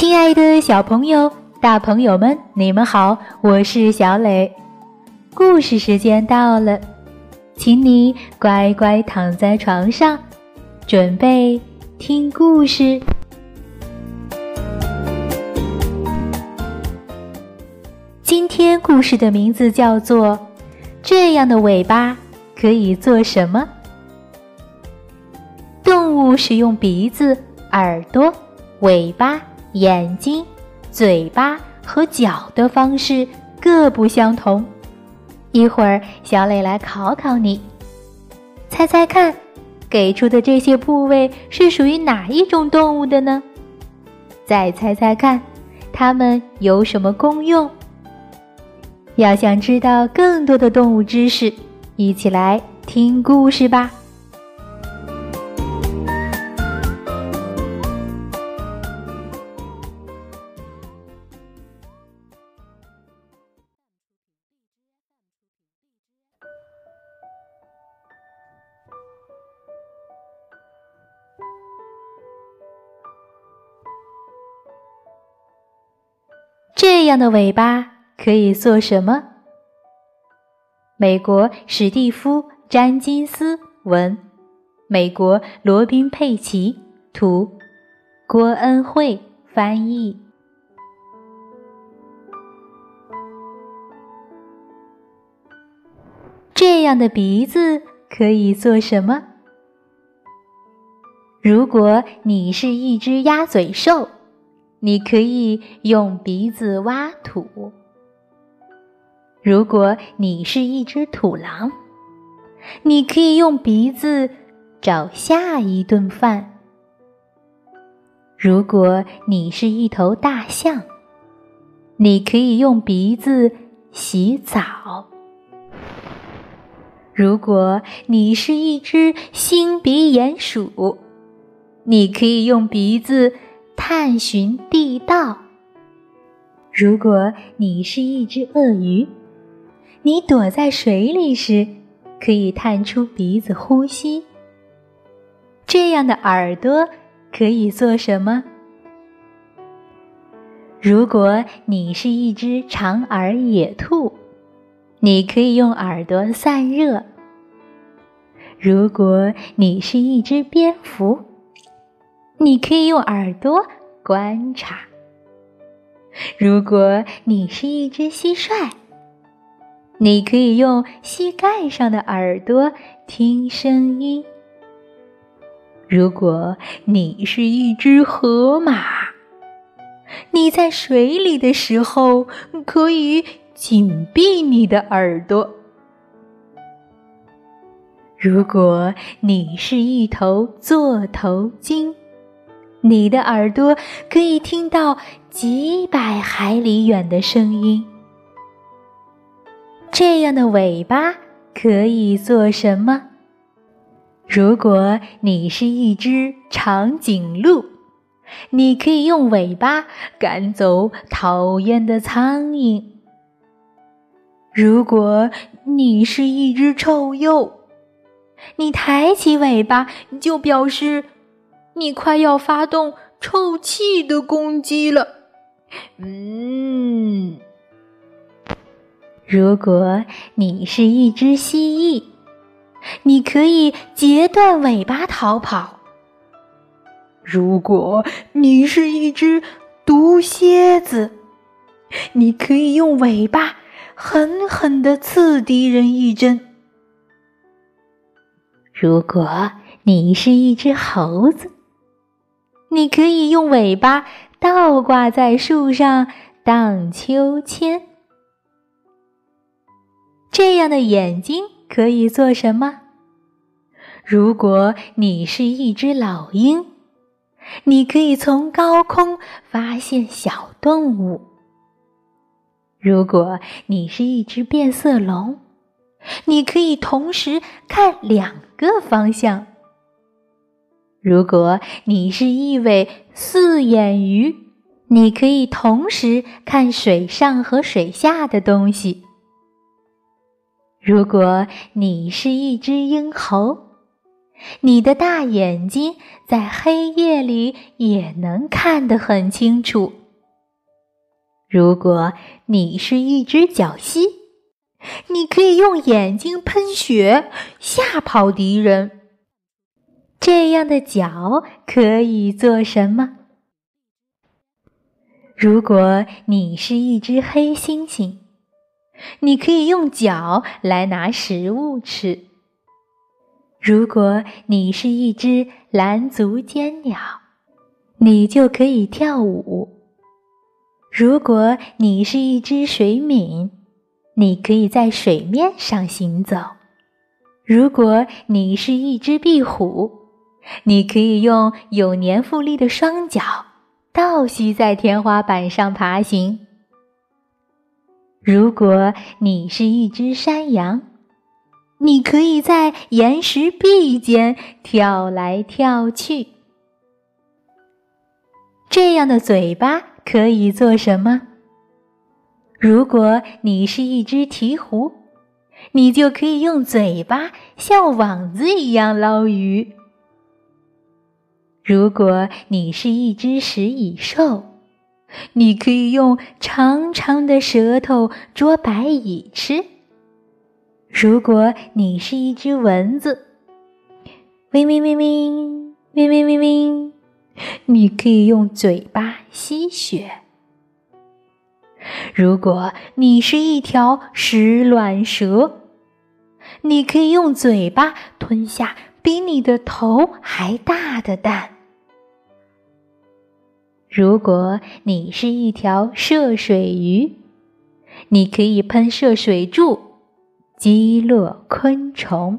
亲爱的小朋友、大朋友们，你们好，我是小磊。故事时间到了，请你乖乖躺在床上，准备听故事。今天故事的名字叫做《这样的尾巴可以做什么》。动物使用鼻子、耳朵、尾巴。眼睛、嘴巴和脚的方式各不相同。一会儿，小磊来考考你，猜猜看，给出的这些部位是属于哪一种动物的呢？再猜猜看，它们有什么功用？要想知道更多的动物知识，一起来听故事吧。这样的尾巴可以做什么？美国史蒂夫·詹金斯文，美国罗宾·佩奇图，郭恩惠翻译。这样的鼻子可以做什么？如果你是一只鸭嘴兽。你可以用鼻子挖土。如果你是一只土狼，你可以用鼻子找下一顿饭。如果你是一头大象，你可以用鼻子洗澡。如果你是一只星鼻鼹鼠，你可以用鼻子。探寻地道。如果你是一只鳄鱼，你躲在水里时，可以探出鼻子呼吸。这样的耳朵可以做什么？如果你是一只长耳野兔，你可以用耳朵散热。如果你是一只蝙蝠，你可以用耳朵观察。如果你是一只蟋蟀，你可以用膝盖上的耳朵听声音。如果你是一只河马，你在水里的时候可以紧闭你的耳朵。如果你是一头座头鲸，你的耳朵可以听到几百海里远的声音。这样的尾巴可以做什么？如果你是一只长颈鹿，你可以用尾巴赶走讨厌的苍蝇。如果你是一只臭鼬，你抬起尾巴就表示。你快要发动臭气的攻击了，嗯。如果你是一只蜥蜴，你可以截断尾巴逃跑。如果你是一只毒蝎子，你可以用尾巴狠狠地刺敌人一针。如果你是一只猴子，你可以用尾巴倒挂在树上荡秋千。这样的眼睛可以做什么？如果你是一只老鹰，你可以从高空发现小动物。如果你是一只变色龙，你可以同时看两个方向。如果你是一尾四眼鱼，你可以同时看水上和水下的东西。如果你是一只鹰猴，你的大眼睛在黑夜里也能看得很清楚。如果你是一只角蜥，你可以用眼睛喷血吓跑敌人。这样的脚可以做什么？如果你是一只黑猩猩，你可以用脚来拿食物吃。如果你是一只蓝足尖鸟，你就可以跳舞。如果你是一只水皿，你可以在水面上行走。如果你是一只壁虎，你可以用有粘附力的双脚倒吸在天花板上爬行。如果你是一只山羊，你可以在岩石壁间跳来跳去。这样的嘴巴可以做什么？如果你是一只鹈鹕，你就可以用嘴巴像网子一样捞鱼。如果你是一只食蚁兽，你可以用长长的舌头捉白蚁吃。如果你是一只蚊子，嗡嗡嗡嗡，嗡嗡嗡嗡，你可以用嘴巴吸血。如果你是一条食卵蛇，你可以用嘴巴吞下比你的头还大的蛋。如果你是一条涉水鱼，你可以喷射水柱，击落昆虫。